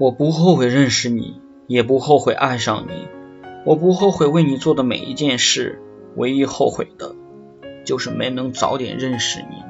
我不后悔认识你也不后悔爱上你我不后悔为你做的每一件事唯一后悔的就是没能早点认识你。